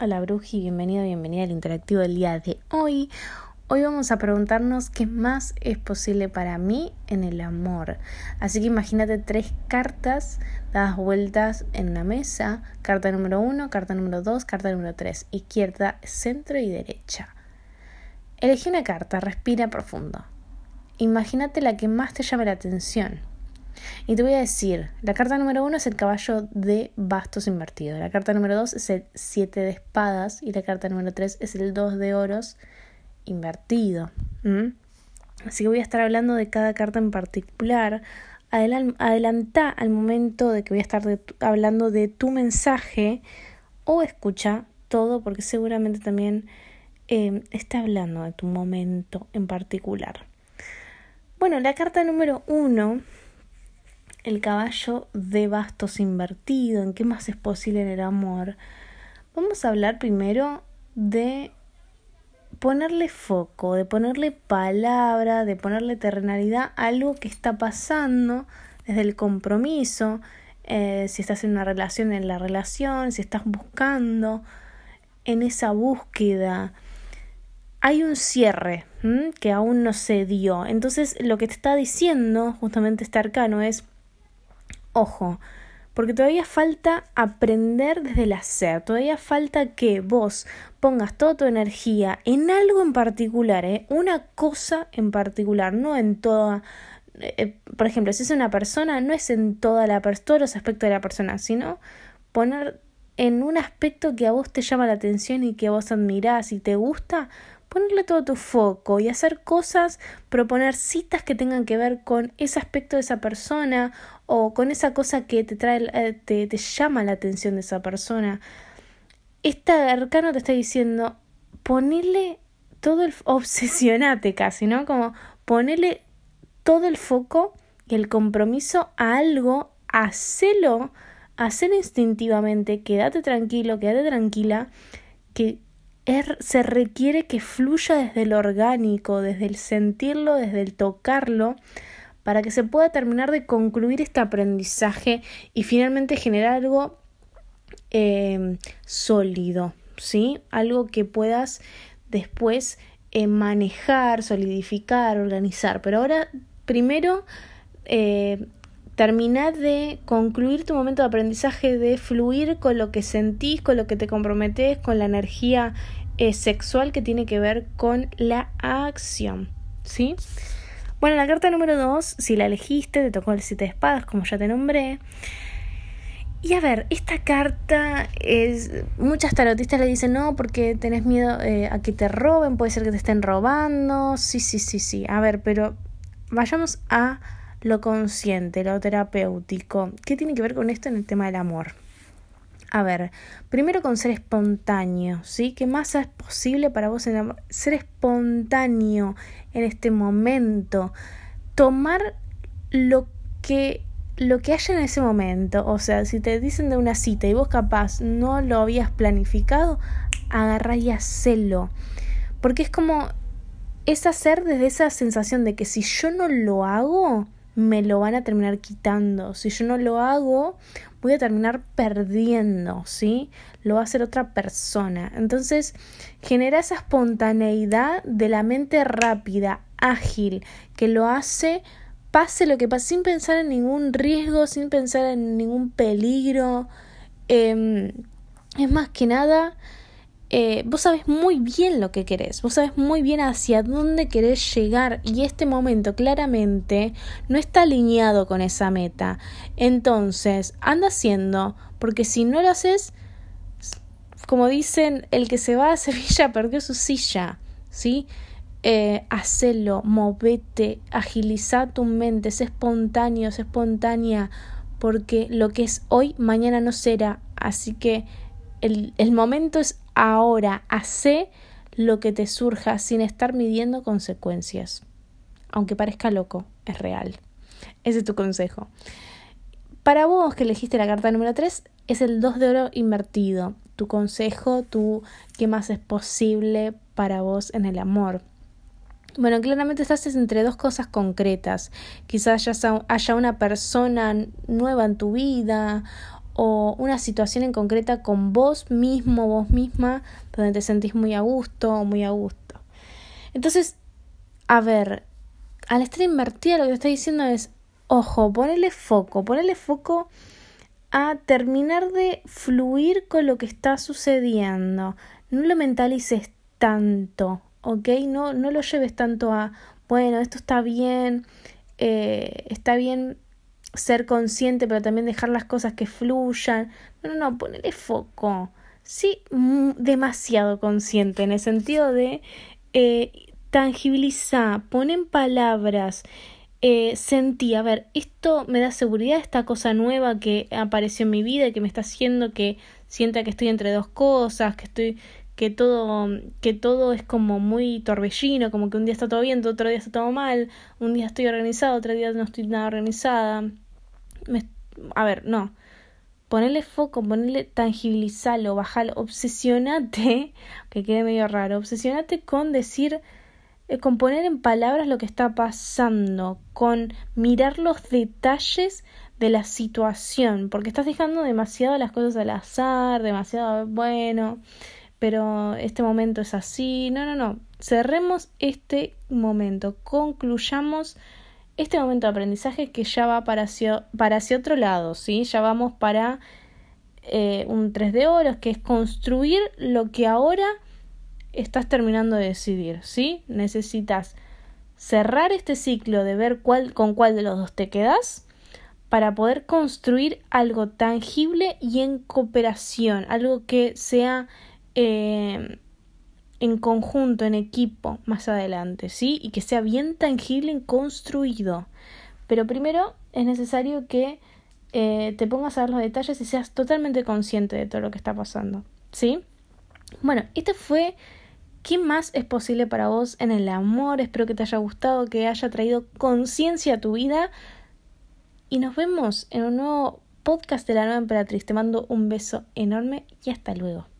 Hola Bruji, bienvenido, bienvenida al interactivo del día de hoy. Hoy vamos a preguntarnos qué más es posible para mí en el amor. Así que imagínate tres cartas dadas vueltas en una mesa. Carta número uno, carta número dos, carta número tres. Izquierda, centro y derecha. Elegí una carta, respira profundo. Imagínate la que más te llame la atención. Y te voy a decir, la carta número uno es el caballo de bastos invertido, la carta número dos es el siete de espadas y la carta número tres es el dos de oros invertido. Así que voy a estar hablando de cada carta en particular. adelanta al momento de que voy a estar hablando de tu mensaje o escucha todo porque seguramente también eh, está hablando de tu momento en particular. Bueno, la carta número uno el caballo de bastos invertido, en qué más es posible en el amor. Vamos a hablar primero de ponerle foco, de ponerle palabra, de ponerle terrenalidad a algo que está pasando desde el compromiso, eh, si estás en una relación, en la relación, si estás buscando, en esa búsqueda. Hay un cierre que aún no se dio. Entonces lo que te está diciendo justamente este arcano es Ojo, porque todavía falta aprender desde el hacer, todavía falta que vos pongas toda tu energía en algo en particular, ¿eh? una cosa en particular, no en toda, eh, por ejemplo, si es una persona, no es en toda la, todos los aspectos de la persona, sino poner en un aspecto que a vos te llama la atención y que vos admirás y te gusta, ponerle todo tu foco y hacer cosas, proponer citas que tengan que ver con ese aspecto de esa persona o con esa cosa que te trae, eh, te, te llama la atención de esa persona. Este arcano te está diciendo, ponele todo el, obsesionate casi, ¿no? Como ponele todo el foco y el compromiso a algo, hacelo, hacelo instintivamente, quédate tranquilo, quédate tranquila, que Se requiere que fluya desde el orgánico, desde el sentirlo, desde el tocarlo, para que se pueda terminar de concluir este aprendizaje y finalmente generar algo em, sólido, ¿sí? Algo que puedas después eh, manejar, solidificar, organizar. Pero ahora, primero, eh, termina de concluir tu momento de aprendizaje, de fluir con lo que sentís, con lo que te comprometes, con la energía eh, sexual que tiene que ver con la acción. ¿Sí? Bueno, la carta número 2, si la elegiste, te tocó el 7 de espadas, como ya te nombré. Y a ver, esta carta es. Muchas tarotistas le dicen no porque tenés miedo eh, a que te roben, puede ser que te estén robando. Sí, sí, sí, sí. A ver, pero vayamos a lo consciente, lo terapéutico. ¿Qué tiene que ver con esto en el tema del amor? A ver, primero con ser espontáneo, ¿sí? ¿Qué más es posible para vos en amor? Ser espontáneo en este momento. Tomar lo que lo que haya en ese momento, o sea, si te dicen de una cita y vos capaz no lo habías planificado, agarra y hacelo. Porque es como es hacer desde esa sensación de que si yo no lo hago, me lo van a terminar quitando. Si yo no lo hago, voy a terminar perdiendo, ¿sí? Lo va a hacer otra persona. Entonces, genera esa espontaneidad de la mente rápida, ágil, que lo hace pase lo que pase, sin pensar en ningún riesgo, sin pensar en ningún peligro. Em, es más que nada eh, vos sabes muy bien lo que querés, vos sabes muy bien hacia dónde querés llegar y este momento claramente no está alineado con esa meta. Entonces, anda haciendo, porque si no lo haces, como dicen, el que se va a Sevilla perdió su silla, ¿sí? Eh, hacelo, movete, agiliza tu mente, sé espontáneo, sé espontánea, porque lo que es hoy, mañana no será. Así que el, el momento es ahora, hace lo que te surja sin estar midiendo consecuencias. Aunque parezca loco, es real. Ese es tu consejo. Para vos que elegiste la carta número 3, es el 2 de oro invertido. Tu consejo, tu qué más es posible para vos en el amor. Bueno, claramente estás entre dos cosas concretas. Quizás haya una persona nueva en tu vida o una situación en concreta con vos mismo, vos misma, donde te sentís muy a gusto o muy a gusto. Entonces, a ver, al estar invertida lo que te está diciendo es, ojo, ponele foco, ponele foco a terminar de fluir con lo que está sucediendo. No lo mentalices tanto, ¿ok? No, no lo lleves tanto a, bueno, esto está bien, eh, está bien ser consciente, pero también dejar las cosas que fluyan. No, no, no, ponele foco. Sí, demasiado consciente en el sentido de eh, tangibilizar, pon en palabras, eh, sentí, a ver, esto me da seguridad, esta cosa nueva que apareció en mi vida y que me está haciendo que sienta que estoy entre dos cosas, que estoy, que todo, que todo es como muy torbellino, como que un día está todo bien, otro día está todo mal, un día estoy organizado, otro día no estoy nada organizada a ver, no. Ponerle foco, ponerle tangibilizarlo, bajarlo, obsesionate, que quede medio raro, obsesionate con decir, eh, con poner en palabras lo que está pasando, con mirar los detalles de la situación, porque estás dejando demasiado las cosas al azar, demasiado bueno, pero este momento es así, no, no, no, cerremos este momento, concluyamos este momento de aprendizaje que ya va para hacia, para hacia otro lado, ¿sí? Ya vamos para eh, un 3 de oros, que es construir lo que ahora estás terminando de decidir, ¿sí? Necesitas cerrar este ciclo de ver cuál, con cuál de los dos te quedas para poder construir algo tangible y en cooperación, algo que sea eh, en conjunto, en equipo, más adelante, ¿sí? Y que sea bien tangible y construido. Pero primero es necesario que eh, te pongas a ver los detalles y seas totalmente consciente de todo lo que está pasando, ¿sí? Bueno, este fue ¿Qué más es posible para vos en el amor? Espero que te haya gustado, que haya traído conciencia a tu vida. Y nos vemos en un nuevo podcast de la nueva emperatriz. Te mando un beso enorme y hasta luego.